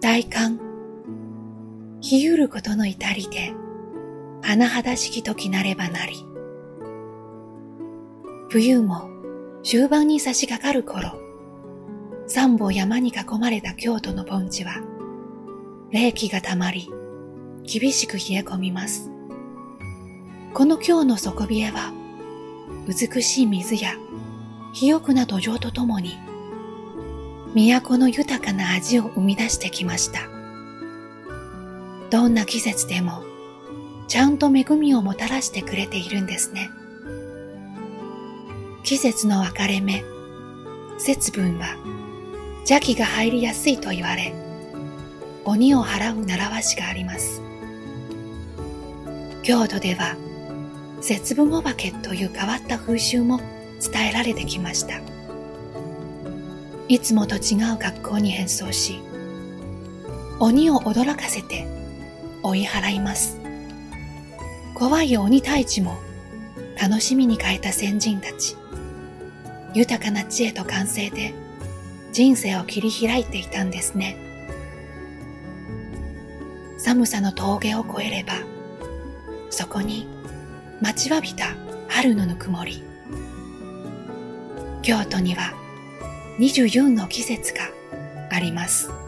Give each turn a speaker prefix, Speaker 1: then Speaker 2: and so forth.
Speaker 1: 大寒、日ゆることの至りで、甚だしき時なればなり。冬も終盤に差し掛かる頃、三本山に囲まれた京都の盆地は、冷気がたまり、厳しく冷え込みます。この京の底冷えは、美しい水や肥沃な土壌とともに、都の豊かな味を生み出してきました。どんな季節でも、ちゃんと恵みをもたらしてくれているんですね。季節の分かれ目、節分は邪気が入りやすいと言われ、鬼を払う習わしがあります。京都では、節分お化けという変わった風習も伝えられてきました。いつもと違う学校に変装し、鬼を驚かせて追い払います。怖い鬼退治も楽しみに変えた先人たち。豊かな知恵と感性で人生を切り開いていたんですね。寒さの峠を越えれば、そこに待ちわびた春のぬくもり。京都には24の季節があります。